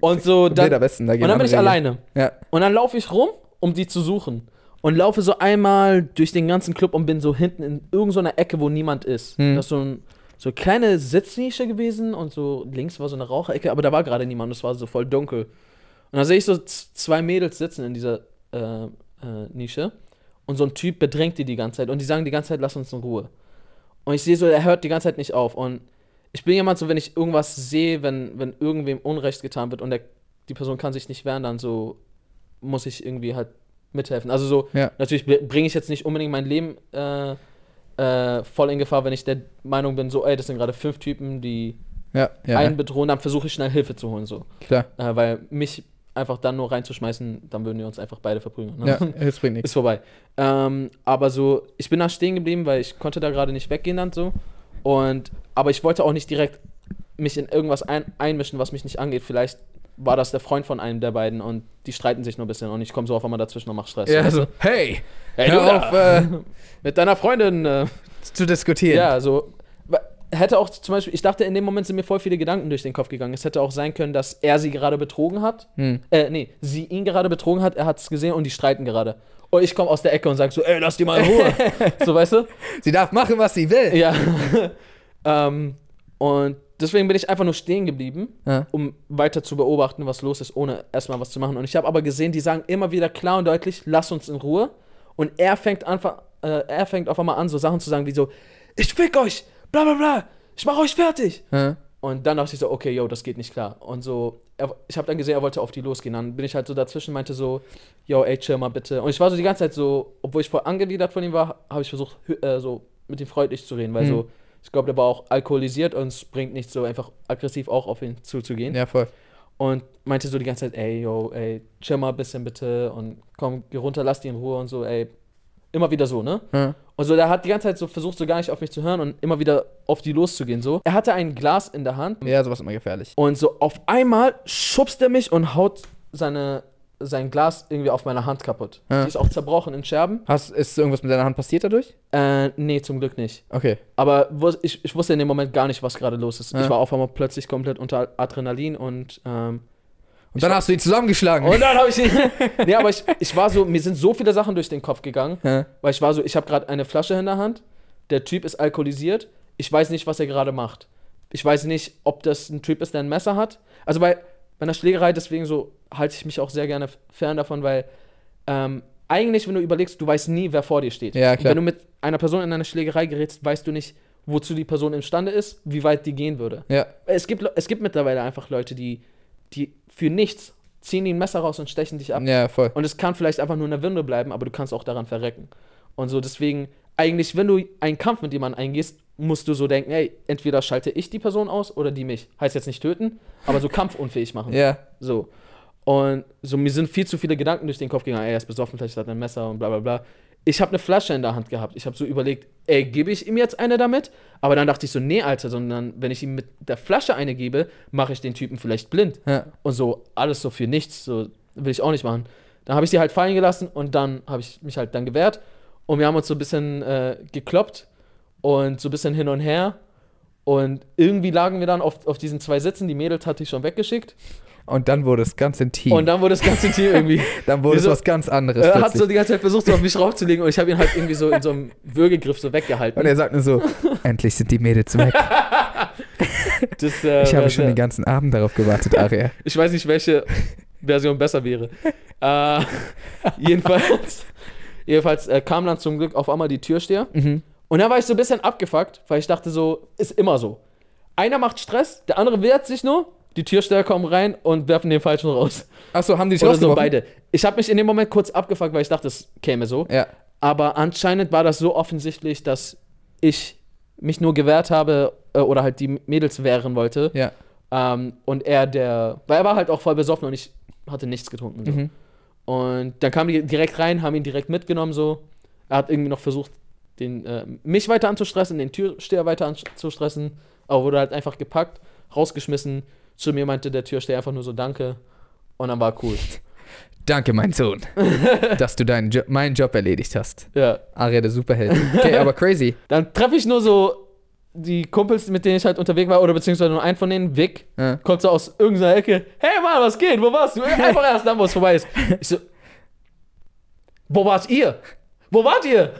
Und so, Bild am dann, besten, da und dann bin ich andere alleine. Ja. Und dann laufe ich rum, um die zu suchen. Und laufe so einmal durch den ganzen Club und bin so hinten in irgendeiner Ecke, wo niemand ist. Hm. Das ist so, ein, so eine kleine Sitznische gewesen und so links war so eine Raucherecke, aber da war gerade niemand, es war so voll dunkel. Und dann sehe ich so zwei Mädels sitzen in dieser äh, äh, Nische und so ein Typ bedrängt die die ganze Zeit und die sagen die ganze Zeit, lass uns in Ruhe. Und ich sehe so, er hört die ganze Zeit nicht auf. Und ich bin jemand so, wenn ich irgendwas sehe, wenn, wenn irgendwem Unrecht getan wird und der, die Person kann sich nicht wehren, dann so muss ich irgendwie halt mithelfen. Also so, Ja. natürlich bringe ich jetzt nicht unbedingt mein Leben äh, äh, voll in Gefahr, wenn ich der Meinung bin, so, ey, das sind gerade fünf Typen, die Ja, ja. einen bedrohen, dann versuche ich schnell Hilfe zu holen, so. klar. Äh, weil mich einfach dann nur reinzuschmeißen, dann würden wir uns einfach beide verprügeln. Ne? Ja, das bringt nichts. Ist vorbei. Ähm, aber so, ich bin da stehen geblieben, weil ich konnte da gerade nicht weggehen dann so. Und, aber ich wollte auch nicht direkt mich in irgendwas ein, einmischen, was mich nicht angeht. Vielleicht war das der Freund von einem der beiden und die streiten sich nur ein bisschen und ich komme so auf einmal dazwischen und mach Stress. Ja, so, hey, Hey, hör du auf, äh, mit deiner Freundin. Äh, zu diskutieren. ja, so. Hätte auch zum Beispiel, ich dachte, in dem Moment sind mir voll viele Gedanken durch den Kopf gegangen. Es hätte auch sein können, dass er sie gerade betrogen hat. Hm. Äh, nee, sie ihn gerade betrogen hat, er hat es gesehen und die streiten gerade. Und ich komme aus der Ecke und sage so, ey, lass die mal in Ruhe. so, weißt du? Sie darf machen, was sie will. Ja. ähm, und deswegen bin ich einfach nur stehen geblieben, Ja. um weiter zu beobachten, was los ist, ohne erstmal was zu machen. Und ich habe aber gesehen, die sagen immer wieder klar und deutlich, lass uns in Ruhe. Und er fängt, einfach, äh, er fängt auf einmal an, so Sachen zu sagen wie so, ich fick euch, bla bla bla, ich mach euch fertig. Ja. Und dann dachte ich so, okay, yo, das geht nicht klar. Und so, er, ich habe dann gesehen, er wollte auf die losgehen. Dann bin ich halt so dazwischen, meinte so, yo, ey, chill mal bitte. Und ich war so die ganze Zeit so, obwohl ich voll angewidert von ihm war, habe ich versucht, äh, so mit ihm freundlich zu reden, weil Hm. so, ich glaube, der war auch alkoholisiert und es bringt nicht so einfach aggressiv auch auf ihn zuzugehen. ja, voll. Und meinte so die ganze Zeit, ey, yo, ey, chill mal ein bisschen bitte und komm, geh runter, lass die in Ruhe und so, ey. Immer wieder so, ne? Ja. Und so, der hat die ganze Zeit so versucht, so gar nicht auf mich zu hören und immer wieder auf die loszugehen, so. Er hatte ein Glas in der Hand ja, sowas ist immer gefährlich. und so auf einmal schubst er mich und haut seine, sein Glas irgendwie auf meiner Hand kaputt. Ja. Die ist auch zerbrochen in Scherben. Hast, ist irgendwas mit deiner Hand passiert dadurch? Äh, nee, zum Glück nicht. Okay. Aber ich, ich wusste in dem Moment gar nicht, was gerade los ist. Ja. Ich war auf einmal plötzlich komplett unter Adrenalin und ähm, Und dann hast du ihn zusammengeschlagen. und dann habe ich nee, aber ich, ich war so, mir sind so viele Sachen durch den Kopf gegangen, Ja. weil ich war so, ich habe gerade eine Flasche in der Hand, der Typ ist alkoholisiert, ich weiß nicht, was er gerade macht. Ich weiß nicht, ob das ein Typ ist, der ein Messer hat. Also bei, bei einer Schlägerei, deswegen so halte ich mich auch sehr gerne fern davon, weil ähm, eigentlich, wenn du überlegst, du weißt nie, wer vor dir steht. Ja. Wenn du mit einer Person in eine Schlägerei gerätst, weißt du nicht, wozu die Person imstande ist, wie weit die gehen würde. Ja. Es gibt, es gibt mittlerweile einfach Leute, die, die für nichts ziehen die ein Messer raus und stechen dich ab. Ja, voll. Und es kann vielleicht einfach nur eine Winde bleiben, aber du kannst auch daran verrecken. Und so deswegen, eigentlich, wenn du einen Kampf mit jemandem eingehst, musst du so denken, ey, entweder schalte ich die Person aus oder die mich. Heißt jetzt nicht töten, aber so kampfunfähig machen. Ja. So. Und so, mir sind viel zu viele Gedanken durch den Kopf gegangen, ey, er ist besoffen, vielleicht hat er ein Messer und bla bla bla. Ich habe eine Flasche in der Hand gehabt. Ich habe so überlegt, ey, gebe ich ihm jetzt eine damit? Aber dann dachte ich so, nee, Alter, sondern wenn ich ihm mit der Flasche eine gebe, mache ich den Typen vielleicht blind. Ja. Und so, alles so für nichts, so will ich auch nicht machen. Dann habe ich sie halt fallen gelassen und dann habe ich mich halt dann gewehrt. Und wir haben uns so ein bisschen äh, gekloppt und so ein bisschen hin und her. Und irgendwie lagen wir dann auf, auf diesen zwei Sitzen. Die Mädels hatte ich schon weggeschickt. Und dann wurde es ganz intim. Und dann wurde das ganze Team irgendwie. dann wurde es was ganz anderes. Er hat so die ganze Zeit versucht, so auf mich raufzulegen und ich habe ihn halt irgendwie so in so einem Würgegriff so weggehalten. und er sagt nur so: Endlich sind die Mädels weg. Das, äh, Ich habe schon sehr- den ganzen Abend darauf gewartet, Aria. Ich weiß nicht, welche Version besser wäre. äh, jedenfalls jedenfalls äh, kam dann zum Glück auf einmal die Türsteher. Mhm. Und da war ich so ein bisschen abgefuckt, weil ich dachte so, ist immer so. Einer macht Stress, der andere wehrt sich nur, die Türsteher kommen rein und werfen den Falschen raus. Achso, haben die dich Oder so beide. Ich habe mich in dem Moment kurz abgefuckt, weil ich dachte, es käme so. Ja. Aber anscheinend war das so offensichtlich, dass ich mich nur gewehrt habe äh, oder halt die Mädels wehren wollte. Ja. Ähm, und er der, weil er war halt auch voll besoffen und ich hatte nichts getrunken. So. Mhm. Und dann kamen die direkt rein, haben ihn direkt mitgenommen so. Er hat irgendwie noch versucht, den, äh, mich weiter anzustressen, den Türsteher weiter anzustressen, aber wurde halt einfach gepackt, rausgeschmissen. Zu mir meinte der Türsteher einfach nur so Danke. Und dann war cool. Danke, mein Sohn, dass du deinen jo meinen Job erledigt hast. Ja. Aria, der Superheld. Okay, aber crazy. Dann treffe ich nur so die Kumpels, mit denen ich halt unterwegs war, oder beziehungsweise nur einen von denen, Vic, Ja. kommt so aus irgendeiner Ecke. Hey Mann, was geht? Wo warst du? Einfach erst dann, wo es vorbei ist. Ich so, wo wart ihr? Wo wart ihr?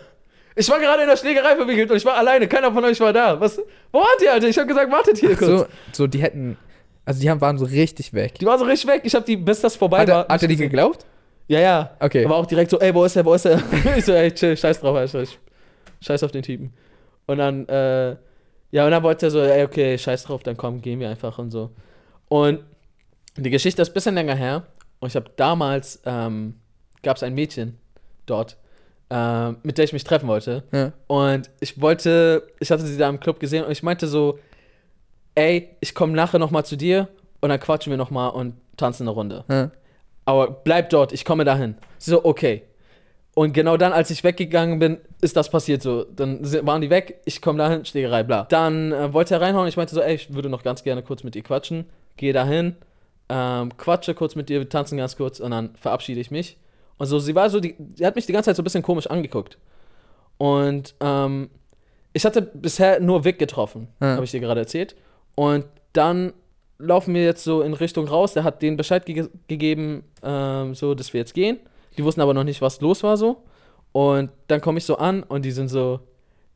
Ich war gerade in der Schlägerei verwickelt und ich war alleine. Keiner von euch war da. Was? Wo wart ihr, Alter? Ich hab gesagt, wartet hier kurz. So, so, die hätten. Also, die haben, waren so richtig weg. Die war so richtig weg. Ich hab die, bis das vorbei Hat war. er, hat er die gesehen. geglaubt? Ja, ja. Okay. Aber auch direkt so, ey, wo ist er, wo ist er? ich so, ey, chill, scheiß drauf, Alter. Ich, scheiß auf den Typen. Und dann, äh, ja, und dann wollte er so, ey, okay, scheiß drauf, dann komm, gehen wir einfach und so. Und die Geschichte ist ein bisschen länger her. Und ich habe damals, ähm, gab es ein Mädchen dort, ähm, mit der ich mich treffen wollte. Ja. Und ich wollte, ich hatte sie da im Club gesehen und ich meinte so, ey, ich komme nachher nochmal zu dir und dann quatschen wir nochmal und tanzen eine Runde. Ja. Aber bleib dort, ich komme dahin. Sie so, okay. Und genau dann, als ich weggegangen bin, ist das passiert so. Dann waren die weg, ich komme dahin, Schlägerei, bla. Dann äh, wollte er reinhauen, ich meinte so, ey, ich würde noch ganz gerne kurz mit ihr quatschen. Gehe dahin, ähm, quatsche kurz mit ihr, wir tanzen ganz kurz und dann verabschiede ich mich. Und so, sie war so, die, sie hat mich die ganze Zeit so ein bisschen komisch angeguckt. Und ähm, ich hatte bisher nur Vic getroffen, Ja. habe ich dir gerade erzählt. Und dann laufen wir jetzt so in Richtung raus. Der hat denen Bescheid ge gegeben, ähm, so, dass wir jetzt gehen. Die wussten aber noch nicht, was los war so. Und dann komme ich so an und die sind so,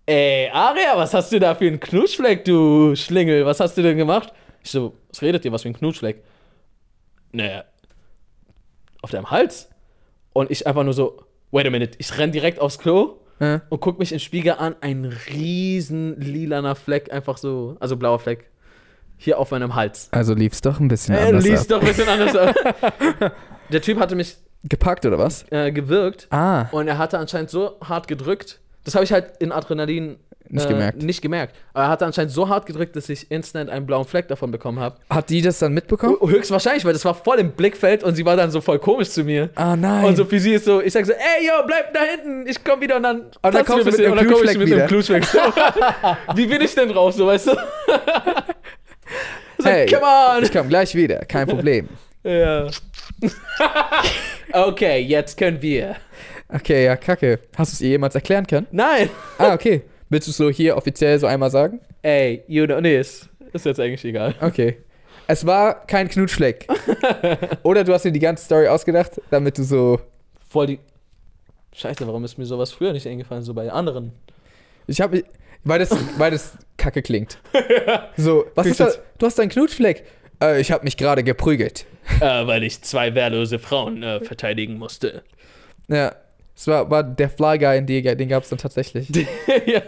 ey, Aria, was hast du da für einen Knutschfleck, du Schlingel? Was hast du denn gemacht? Ich so, was redet ihr, was für ein Knutschfleck? Naja, auf deinem Hals. Und ich einfach nur so, wait a minute, ich renn direkt aufs Klo Ja. und guck mich im Spiegel an, ein riesen lilaner Fleck, einfach so, also blauer Fleck, hier auf meinem Hals. Also lief's doch ein bisschen Er anders liest ab. doch ein bisschen anders ab. Der Typ hatte mich Gepackt oder was? äh, gewirkt Ah, und er hatte anscheinend so hart gedrückt, das habe ich halt in Adrenalin Nicht äh, gemerkt. Nicht gemerkt. Aber er hatte anscheinend so hart gedrückt, dass ich instant einen blauen Fleck davon bekommen habe. hat die das dann mitbekommen? Höchstwahrscheinlich, weil das war voll im Blickfeld und sie war dann so voll komisch zu mir. Ah, nein. Und so für sie ist so, ich sag so, ey, yo, bleib da hinten, ich komm wieder und dann, dann tanzen kommst du mit und dann komm ich mit einem Knutschfleck. So. Wie bin ich denn drauf, so, weißt du? so, Hey, come on! ich komm gleich wieder, kein Problem. Ja. okay, jetzt können wir. Okay, ja, kacke. Hast du es ihr jemals erklären können? Nein! Ah, okay. Willst du es so hier offiziell so einmal sagen? Ey, you know, nee, ist, ist jetzt eigentlich egal. Okay. Es war kein Knutschfleck. Oder du hast dir die ganze Story ausgedacht, damit du so. Voll die. Scheiße, warum ist mir sowas früher nicht eingefallen, so bei anderen? Ich habe. Weil das, weil das kacke klingt. So, was ist das? Du hast einen Knutschfleck. Äh, ich habe mich gerade geprügelt. Äh, weil ich zwei wehrlose Frauen äh, verteidigen musste. Ja. Es war, war der Fly Guy in dir, den gab es dann tatsächlich. ja.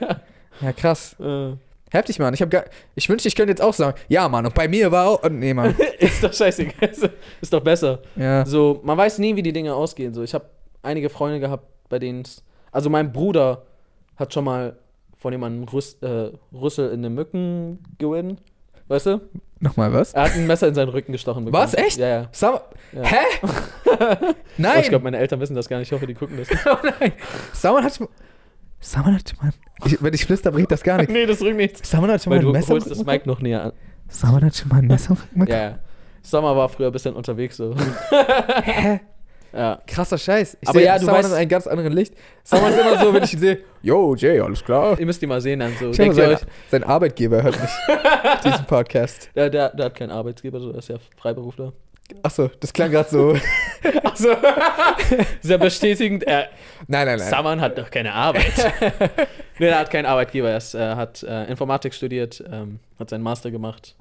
Ja, krass. Äh, Heftig, Mann. Ich, hab gar, ich wünschte, ich könnte jetzt auch sagen, ja, Mann, und bei mir war auch. Nee, Mann. ist doch scheißegal. Ist- doch besser. Ja. So, man weiß nie, wie die Dinge ausgehen. So, ich habe einige Freunde gehabt, bei denen es. Also mein Bruder hat schon mal von jemandem Rüss, äh, Rüssel in den Mücken gewinnt. Weißt du? Nochmal was? Er hat ein Messer in seinen Rücken gestochen bekommen. Was? Echt? Ja, ja. Sam Ja. Hä? Aber Nein! ich glaube, meine Eltern wissen das gar nicht. Ich hoffe, die gucken das. oh nein. Saman hat schon. Saman hat mal. Ich, wenn ich flüster, bringt das gar nichts. nee, das bringt nichts. Saman hat schon mal ein du Messer. im holst das Mic noch näher an. Saman hat schon mal ein Messer Ja, ja. Sommer war früher ein bisschen unterwegs so. Hä? Ja. Krasser Scheiß. Ich Aber sehe ja, du weißt- in einem ganz anderen Licht. Saman ist immer so, wenn ich ihn sehe, yo, Jay, alles klar. Ihr müsst die mal sehen dann so. Denkt sein, euch, sein Arbeitgeber hört nicht diesen Podcast. der, der, der hat keinen Arbeitsgeber, so, er ist ja Freiberufler. Achso, das klang gerade so. Achso. Sehr bestätigend. Er, Nein, nein, nein. Saman hat doch keine Arbeit. nee, er hat keinen Arbeitgeber. Er ist, äh, hat äh, Informatik studiert, ähm, hat seinen Master gemacht.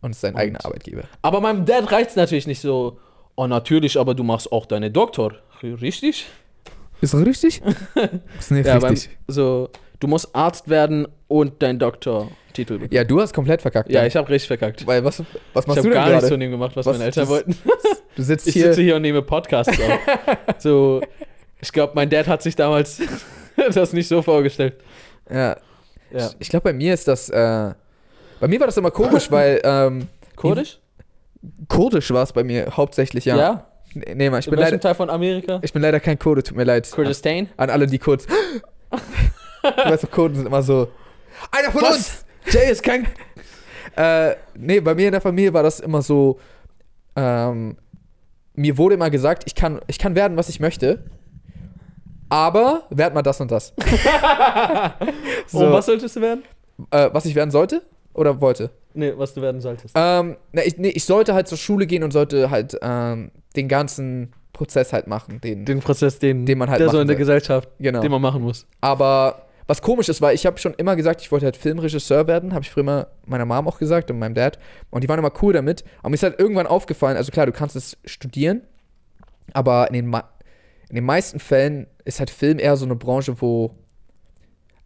Und ist sein Und- eigener Arbeitgeber. Aber meinem Dad reicht es natürlich nicht so. Oh, natürlich, aber du machst auch deine Doktor. Richtig? Ist das richtig? ist nicht Ja, beim, richtig. so, du musst Arzt werden und deinen Doktortitel bekommen. Ja, du hast komplett verkackt. Ja, ich habe richtig verkackt. Weil was, was Ich machst habe du denn gar nichts gerade? von dem gemacht, was, Was- meine Eltern das- wollten. Du sitzt Ich hier. sitze hier und nehme Podcasts auf. So, ich glaube, mein Dad hat sich damals das nicht so vorgestellt. Ja. Ja. Ich glaube, bei mir ist das. Äh, bei mir war das immer komisch, weil ähm, Kurdisch? Kurdisch war es bei mir hauptsächlich, ja. Nee, nee, Mann, ich In bin, welchem leider, Teil von Amerika? ich bin leider kein Kurde, tut mir leid. Kurdistan? An alle, die kurz. du weißt doch, Kurden sind immer so. Einer von Was? uns! Jay ist kein. Äh, nee, bei mir in der Familie war das immer so. Ähm, mir wurde immer gesagt, ich kann, ich kann werden, was ich möchte. Aber werd mal das und das. so, Und was solltest du werden? äh, was ich werden sollte? Oder wollte? Nee, was du werden solltest. Ähm, na, ich, nee, ich sollte halt zur Schule gehen und sollte halt ähm, den ganzen Prozess halt machen. Den, Den Prozess, den, Den man halt der so machen in der soll. Gesellschaft, genau. den man machen muss. Aber was komisch ist, weil ich habe schon immer gesagt, ich wollte halt Filmregisseur werden, habe ich früher immer meiner Mom auch gesagt und meinem Dad. Und die waren immer cool damit. Aber mir ist halt irgendwann aufgefallen, also klar, du kannst es studieren, aber in den, ma- in den meisten Fällen ist halt Film eher so eine Branche, wo.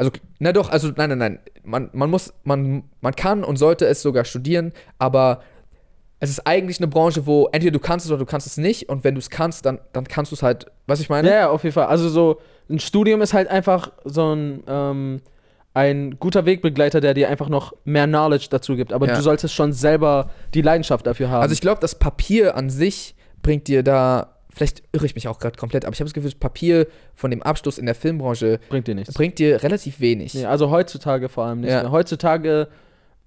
Also, na doch, also nein, nein, nein. Man, man muss, man, man kann und sollte es sogar studieren, aber es ist eigentlich eine Branche, wo entweder du kannst es oder du kannst es nicht. Und wenn du es kannst, dann, dann kannst du es halt, was ich meine? Ja, ja, auf jeden Fall. Also so, ein Studium ist halt einfach so ein, ähm, ein guter Wegbegleiter, der dir einfach noch mehr Knowledge dazu gibt. Aber Ja. du solltest schon selber die Leidenschaft dafür haben. Also ich glaube, das Papier an sich bringt dir da, vielleicht irre ich mich auch gerade komplett, aber ich habe das Gefühl, das Papier von dem Abschluss in der Filmbranche bringt dir nichts. bringt dir relativ wenig. Nee, also heutzutage vor allem nicht Ja. Heutzutage,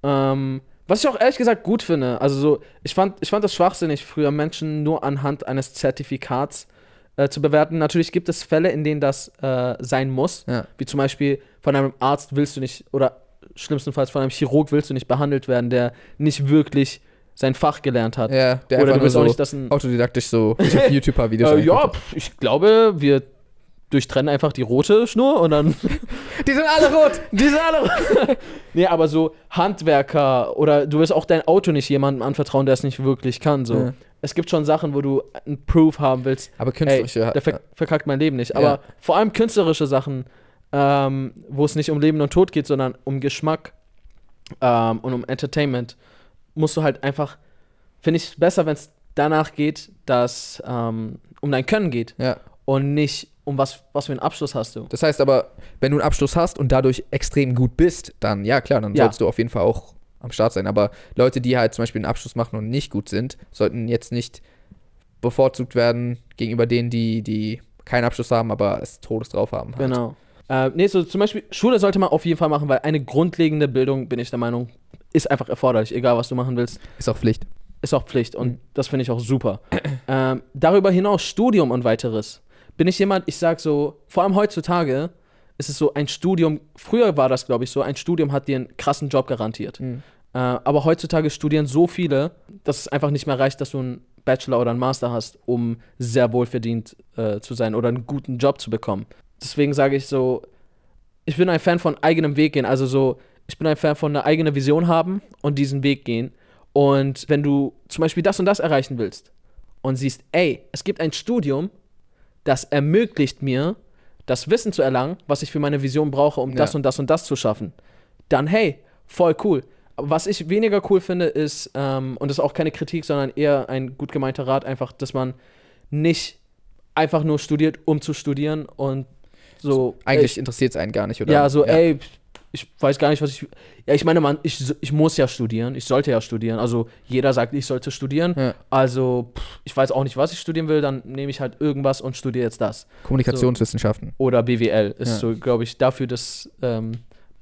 ähm, was ich auch ehrlich gesagt gut finde, also so, ich fand, ich fand das schwachsinnig, früher Menschen nur anhand eines Zertifikats äh, zu bewerten. Natürlich gibt es Fälle, in denen das äh, sein muss, Ja. wie zum Beispiel von einem Arzt willst du nicht, oder schlimmstenfalls von einem Chirurg willst du nicht behandelt werden, der nicht wirklich sein Fach gelernt hat. Ja, der oder du willst auch so nicht, dass ein autodidaktisch so YouTube-Videos äh, ja, anguckt. pf, ich glaube, wir durchtrennen einfach die rote Schnur und dann Die sind alle rot! Die sind alle. nee, aber so Handwerker oder du wirst auch dein Auto nicht jemandem anvertrauen, der es nicht wirklich kann. So. Ja. Es gibt schon Sachen, wo du einen Proof haben willst. Aber Ey, künstlerische. der ver verkackt mein Leben nicht. Aber Ja. vor allem künstlerische Sachen, ähm, wo es nicht um Leben und Tod geht, sondern um Geschmack ähm, und um Entertainment, musst du halt einfach, finde ich es besser, wenn es danach geht, dass ähm, um dein Können geht ja. und nicht um was, was für einen Abschluss hast du. Das heißt aber, wenn du einen Abschluss hast und dadurch extrem gut bist, dann, ja klar, dann Ja. sollst du auf jeden Fall auch am Start sein. Aber Leute, die halt zum Beispiel einen Abschluss machen und nicht gut sind, sollten jetzt nicht bevorzugt werden gegenüber denen, die, die keinen Abschluss haben, aber es Todes drauf haben. Halt. Genau. Äh, nee, so zum Beispiel, Schule sollte man auf jeden Fall machen, weil eine grundlegende Bildung, bin ich der Meinung, ist einfach erforderlich, egal was du machen willst, Ist auch Pflicht. ist auch Pflicht und Mhm. das finde ich auch super. ähm, darüber hinaus, Studium und weiteres. Bin ich jemand, ich sag so, vor allem heutzutage ist es so, ein Studium, früher war das, glaube ich, so, ein Studium hat dir einen krassen Job garantiert. Mhm. Äh, aber heutzutage studieren so viele, dass es einfach nicht mehr reicht, dass du einen Bachelor oder einen Master hast, um sehr wohlverdient äh, zu sein oder einen guten Job zu bekommen. Deswegen sage ich so, ich bin ein Fan von eigenem Weg gehen. Also so, ich bin ein Fan von einer eigenen Vision haben und diesen Weg gehen. Und wenn du zum Beispiel das und das erreichen willst und siehst, ey, es gibt ein Studium, das ermöglicht mir, das Wissen zu erlangen, was ich für meine Vision brauche, um Ja. das und das und das zu schaffen, dann hey, voll cool. Was ich weniger cool finde, ist, ähm, und das ist auch keine Kritik, sondern eher ein gut gemeinter Rat, einfach, dass man nicht einfach nur studiert, um zu studieren und so. Eigentlich interessiert es einen gar nicht, oder? ja, so, ey, ich weiß gar nicht, was ich. Ja, ich meine, man, ich, ich muss ja studieren, ich sollte ja studieren. Also jeder sagt, ich sollte studieren. Ja. Also, pff, ich weiß auch nicht, was ich studieren will, dann nehme ich halt irgendwas und studiere jetzt das. Kommunikationswissenschaften. Oder BWL ist Ja. so, glaube ich, dafür das ähm,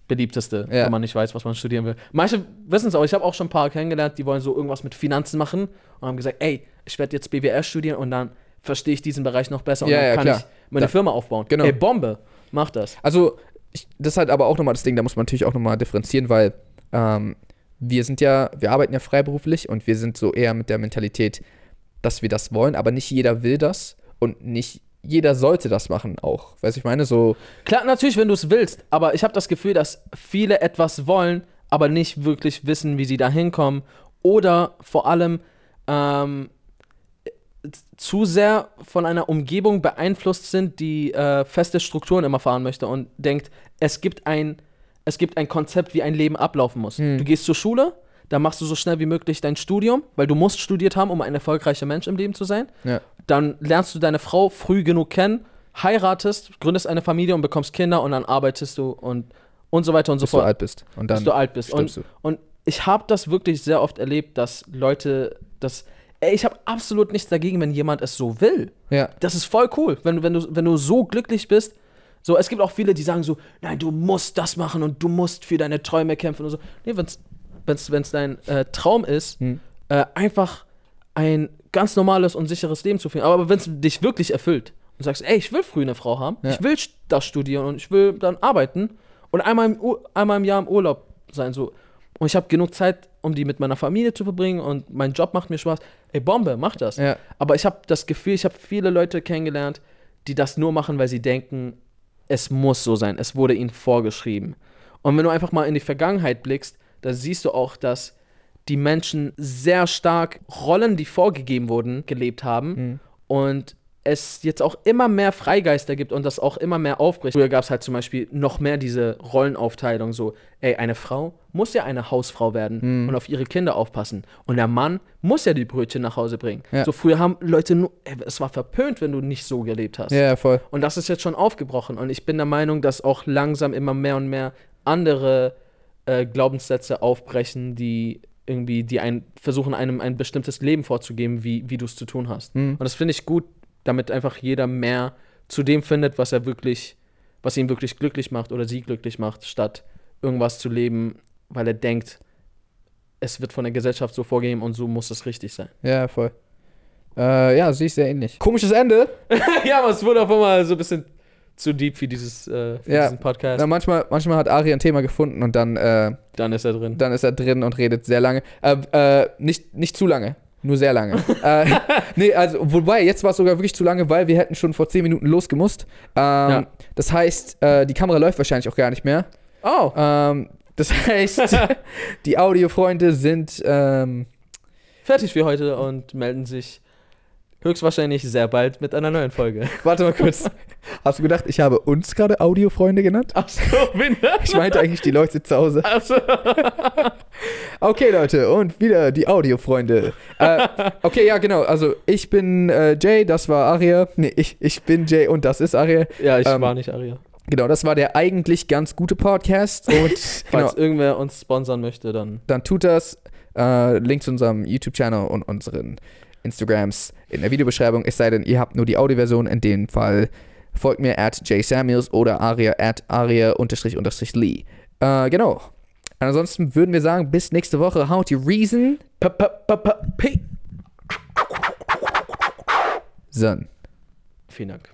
beliebteste, Ja. wenn man nicht weiß, was man studieren will. Manche wissen es auch. Ich habe auch schon ein paar kennengelernt, die wollen so irgendwas mit Finanzen machen und haben gesagt, ey, ich werde jetzt BWL studieren und dann verstehe ich diesen Bereich noch besser und dann kann ich meine Da- Firma aufbauen. Genau. Ey, Bombe, mach das. Also, ich, das ist halt aber auch nochmal das Ding, da muss man natürlich auch nochmal differenzieren, weil ähm, wir sind ja, wir arbeiten ja freiberuflich und wir sind so eher mit der Mentalität, dass wir das wollen, aber nicht jeder will das und nicht jeder sollte das machen auch. Weißt du, ich meine, so, Klar, natürlich, wenn du es willst, aber ich habe das Gefühl, dass viele etwas wollen, aber nicht wirklich wissen, wie sie da hinkommen. Oder vor allem ähm, zu sehr von einer Umgebung beeinflusst sind, die äh, feste Strukturen immer fahren möchte und denkt, es gibt ein, es gibt ein Konzept, wie ein Leben ablaufen muss. Hm. Du gehst zur Schule, da machst du so schnell wie möglich dein Studium, weil du musst studiert haben, um ein erfolgreicher Mensch im Leben zu sein. Ja. Dann lernst du deine Frau früh genug kennen, heiratest, gründest eine Familie und bekommst Kinder und dann arbeitest du und, und so weiter und so Bis du fort alt bist. Und dann bis du alt bist. Und, stirbst und ich habe das wirklich sehr oft erlebt, dass Leute das. Ey, ich habe absolut nichts dagegen, wenn jemand es so will. Ja. Das ist voll cool, wenn, du- wenn, du, wenn du so glücklich bist. So, es gibt auch viele, die sagen so, nein, du musst das machen und du musst für deine Träume kämpfen und so. Nee, wenn's, wenn's, wenn's dein äh, Traum ist, Hm. äh, einfach ein ganz normales und sicheres Leben zu führen. Aber wenn es dich wirklich erfüllt und sagst, ey, ich will früh eine Frau haben, Ja. ich will das studieren und ich will dann arbeiten und einmal im, einmal im Jahr im Urlaub sein, so. Und ich habe genug Zeit, um die mit meiner Familie zu verbringen und mein Job macht mir Spaß. Ey, Bombe, mach das. Ja. Aber ich habe das Gefühl, ich habe viele Leute kennengelernt, die das nur machen, weil sie denken, es muss so sein. Es wurde ihnen vorgeschrieben. Und wenn du einfach mal in die Vergangenheit blickst, da siehst du auch, dass die Menschen sehr stark Rollen, die vorgegeben wurden, gelebt haben. Mhm. Und es jetzt auch immer mehr Freigeister gibt und das auch immer mehr aufbricht. Früher gab es halt zum Beispiel noch mehr diese Rollenaufteilung, so, ey, eine Frau muss ja eine Hausfrau werden Mhm. und auf ihre Kinder aufpassen. Und der Mann muss ja die Brötchen nach Hause bringen. Ja. So früher haben Leute nur, ey, es war verpönt, wenn du nicht so gelebt hast. Ja, voll. Und das ist jetzt schon aufgebrochen. Und ich bin der Meinung, dass auch langsam immer mehr und mehr andere äh, Glaubenssätze aufbrechen, die irgendwie, die ein, versuchen, einem ein bestimmtes Leben vorzugeben, wie, wie du es zu tun hast. Mhm. Und das finde ich gut, damit einfach jeder mehr zu dem findet, was er wirklich, was ihn wirklich glücklich macht oder sie glücklich macht, statt irgendwas zu leben, weil er denkt, es wird von der Gesellschaft so vorgegeben und so muss es richtig sein. Ja, voll. Äh, ja, sehe ich sehr ähnlich. Komisches Ende. ja, aber es wurde auf einmal so ein bisschen zu deep für, dieses, äh, für Ja. diesen Podcast. Na, manchmal, manchmal hat Ari ein Thema gefunden und dann, äh, Dann ist er drin. dann ist er drin und redet sehr lange. Äh, äh, nicht, nicht zu lange. Nur sehr lange. äh, nee, also, wobei, jetzt war es sogar wirklich zu lange, weil wir hätten schon vor 10 Minuten losgemusst. Ähm, Ja. Das heißt, äh, die Kamera läuft wahrscheinlich auch gar nicht mehr. Oh. Ähm, das heißt, die Audiofreunde sind ähm, Fertig für heute und melden sich höchstwahrscheinlich sehr bald mit einer neuen Folge. Warte mal kurz. Hast du gedacht, ich habe uns gerade Audiofreunde genannt? Achso, bin Ich meinte eigentlich die Leute zu Hause. Achso. Okay, Leute, und wieder die Audiofreunde. äh, okay, ja, genau. Also, ich bin äh, Jay, das war Aria. Nee, ich, ich bin Jay und das ist Aria. Ja, ich Ähm, war nicht Aria. Genau, das war der eigentlich ganz gute Podcast. Und genau, Falls irgendwer uns sponsern möchte, dann. dann tut das. Äh, Link zu unserem YouTube-Channel und unseren Instagrams in der Videobeschreibung. Es sei denn, ihr habt nur die Audioversion. In dem Fall folgt mir at jsamuels oder aria at aria-lee. Äh, genau. Ansonsten würden wir sagen, bis nächste Woche. How to reason. P -p -p -p -p Son. Vielen Dank.